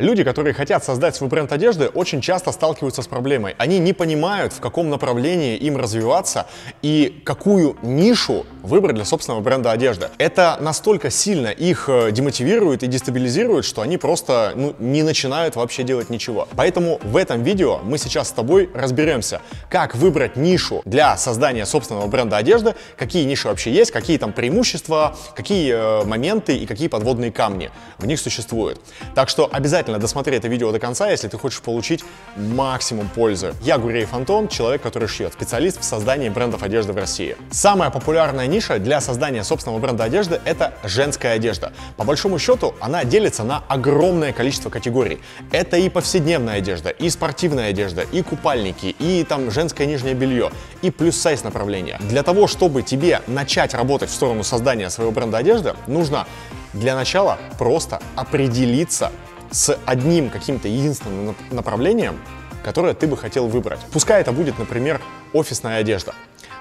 Люди, которые хотят создать свой бренд одежды, очень часто сталкиваются с проблемой. Они не понимают, в каком направлении им развиваться и какую нишу выбрать для собственного бренда одежды. Это настолько сильно их э, демотивирует и дестабилизирует, что они просто ну, не начинают вообще делать ничего. Поэтому в этом видео мы сейчас с тобой разберемся, как выбрать нишу для создания собственного бренда одежды, какие ниши вообще есть, какие там преимущества, какие э, моменты и какие подводные камни в них существуют. Так что обязательно обязательно досмотри это видео до конца, если ты хочешь получить максимум пользы. Я Гуреев Антон, человек, который шьет, специалист в создании брендов одежды в России. Самая популярная ниша для создания собственного бренда одежды – это женская одежда. По большому счету, она делится на огромное количество категорий. Это и повседневная одежда, и спортивная одежда, и купальники, и там женское нижнее белье, и плюс-сайз направления. Для того, чтобы тебе начать работать в сторону создания своего бренда одежды, нужно для начала просто определиться с одним каким-то единственным направлением, которое ты бы хотел выбрать. Пускай это будет, например, офисная одежда.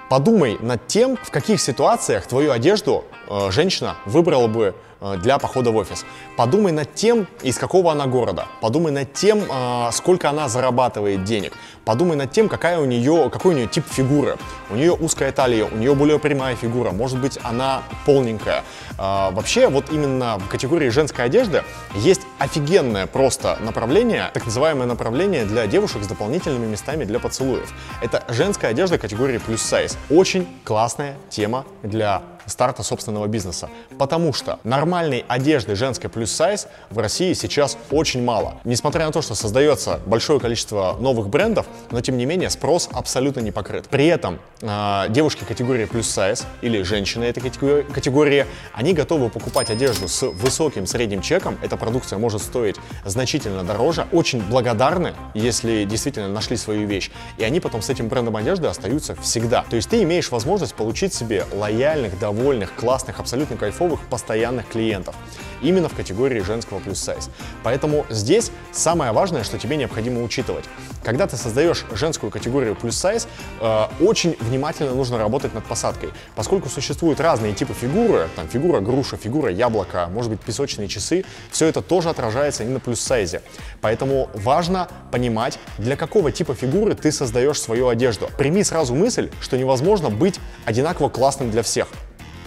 Подумай над тем, в каких ситуациях твою одежду э, женщина выбрала бы для похода в офис. Подумай над тем, из какого она города. Подумай над тем, э, сколько она зарабатывает денег. Подумай над тем, какая у нее, какой у нее тип фигуры. У нее узкая талия, у нее более прямая фигура, может быть, она полненькая. Э, вообще, вот именно в категории женской одежды есть офигенное просто направление, так называемое направление для девушек с дополнительными местами для поцелуев. Это женская одежда категории плюс сайз. Очень классная тема для старта собственного бизнеса. Потому что нормальной одежды женской плюс сайз в России сейчас очень мало. Несмотря на то, что создается большое количество новых брендов, но тем не менее спрос абсолютно не покрыт. При этом э, девушки категории плюс сайз или женщины этой категории, они готовы покупать одежду с высоким средним чеком. Эта продукция может стоить значительно дороже. Очень благодарны, если действительно нашли свою вещь. И они потом с этим брендом одежды остаются всегда. То есть ты имеешь возможность получить себе лояльных, довольных довольных, классных, абсолютно кайфовых, постоянных клиентов. Именно в категории женского плюс сайз. Поэтому здесь самое важное, что тебе необходимо учитывать. Когда ты создаешь женскую категорию плюс сайз, э, очень внимательно нужно работать над посадкой. Поскольку существуют разные типы фигуры, там фигура груша, фигура яблока, может быть песочные часы, все это тоже отражается и на плюс сайзе. Поэтому важно понимать, для какого типа фигуры ты создаешь свою одежду. Прими сразу мысль, что невозможно быть одинаково классным для всех.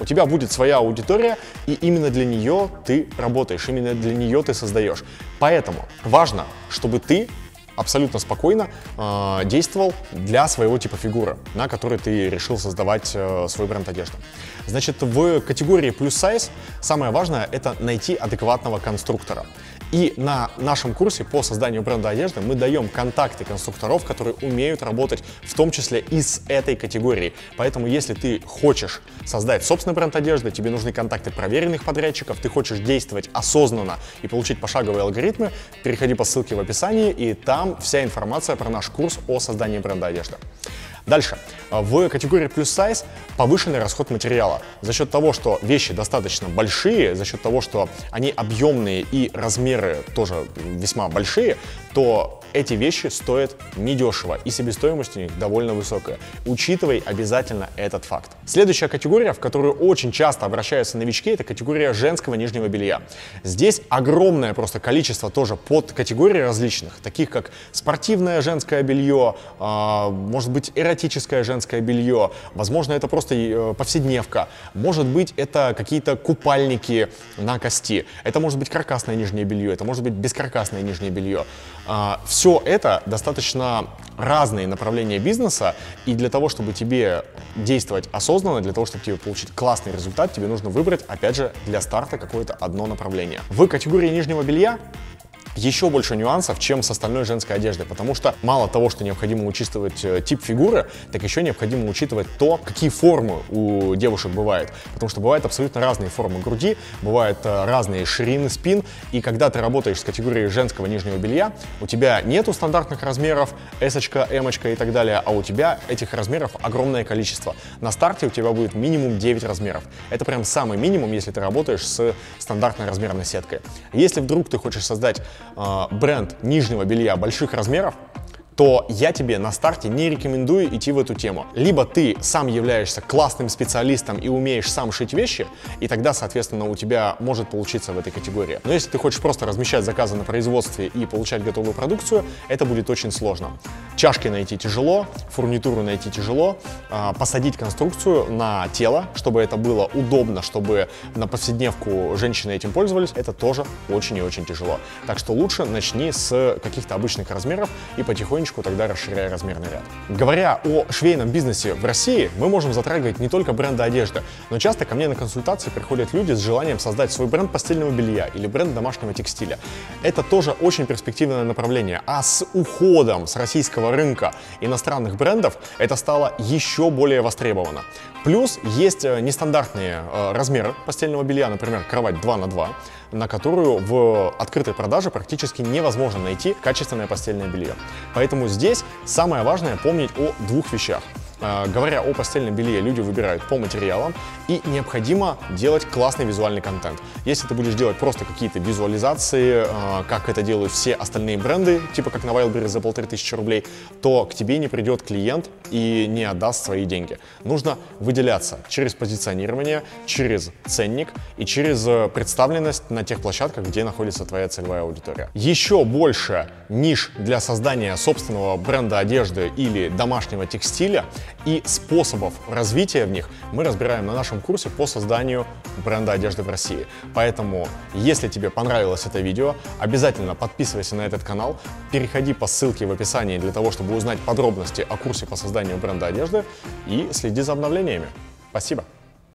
У тебя будет своя аудитория, и именно для нее ты работаешь, именно для нее ты создаешь. Поэтому важно, чтобы ты абсолютно спокойно э, действовал для своего типа фигуры, на которой ты решил создавать э, свой бренд одежды. Значит, в категории плюс сайз самое важное это найти адекватного конструктора. И на нашем курсе по созданию бренда одежды мы даем контакты конструкторов, которые умеют работать в том числе и с этой категорией. Поэтому если ты хочешь создать собственный бренд одежды, тебе нужны контакты проверенных подрядчиков, ты хочешь действовать осознанно и получить пошаговые алгоритмы, переходи по ссылке в описании, и там вся информация про наш курс о создании бренда одежды. Дальше. В категории плюс сайз повышенный расход материала. За счет того, что вещи достаточно большие, за счет того, что они объемные и размеры тоже весьма большие, то эти вещи стоят недешево и себестоимость у них довольно высокая. Учитывай обязательно этот факт. Следующая категория, в которую очень часто обращаются новички, это категория женского нижнего белья. Здесь огромное просто количество тоже под категорий различных, таких как спортивное женское белье, а, может быть эротическое женское белье, возможно это просто э, повседневка, может быть это какие-то купальники на кости, это может быть каркасное нижнее белье, это может быть бескаркасное нижнее белье. А, Все это достаточно разные направления бизнеса, и для того, чтобы тебе действовать осознанно, для того, чтобы тебе получить классный результат, тебе нужно выбрать, опять же, для старта какое-то одно направление. В категории нижнего белья еще больше нюансов, чем с остальной женской одеждой, потому что мало того, что необходимо учитывать э, тип фигуры, так еще необходимо учитывать то, какие формы у девушек бывают, потому что бывают абсолютно разные формы груди, бывают э, разные ширины спин, и когда ты работаешь с категорией женского нижнего белья, у тебя нету стандартных размеров, S, M и так далее, а у тебя этих размеров огромное количество. На старте у тебя будет минимум 9 размеров. Это прям самый минимум, если ты работаешь с стандартной размерной сеткой. Если вдруг ты хочешь создать бренд нижнего белья больших размеров, то я тебе на старте не рекомендую идти в эту тему. Либо ты сам являешься классным специалистом и умеешь сам шить вещи, и тогда, соответственно, у тебя может получиться в этой категории. Но если ты хочешь просто размещать заказы на производстве и получать готовую продукцию, это будет очень сложно. Чашки найти тяжело, фурнитуру найти тяжело, а, посадить конструкцию на тело, чтобы это было удобно, чтобы на повседневку женщины этим пользовались, это тоже очень и очень тяжело. Так что лучше начни с каких-то обычных размеров и потихонечку потихонечку тогда расширяя размерный ряд. Говоря о швейном бизнесе в России, мы можем затрагивать не только бренды одежды, но часто ко мне на консультации приходят люди с желанием создать свой бренд постельного белья или бренд домашнего текстиля. Это тоже очень перспективное направление, а с уходом с российского рынка иностранных брендов это стало еще более востребовано. Плюс есть э, нестандартные э, размеры постельного белья, например, кровать 2 на 2, на которую в открытой продаже практически невозможно найти качественное постельное белье. Поэтому здесь самое важное помнить о двух вещах. Э, говоря о постельном белье, люди выбирают по материалам, и необходимо делать классный визуальный контент. Если ты будешь делать просто какие-то визуализации, э, как это делают все остальные бренды, типа как на Wildberries за полторы тысячи рублей, то к тебе не придет клиент и не отдаст свои деньги. Нужно выделяться через позиционирование, через ценник и через э, представленность на тех площадках, где находится твоя целевая аудитория. Еще больше ниш для создания собственного бренда одежды или домашнего текстиля и способов развития в них мы разбираем на нашем курсе по созданию бренда одежды в России. Поэтому, если тебе понравилось это видео, обязательно подписывайся на этот канал, переходи по ссылке в описании для того, чтобы узнать подробности о курсе по созданию бренда одежды и следи за обновлениями. Спасибо!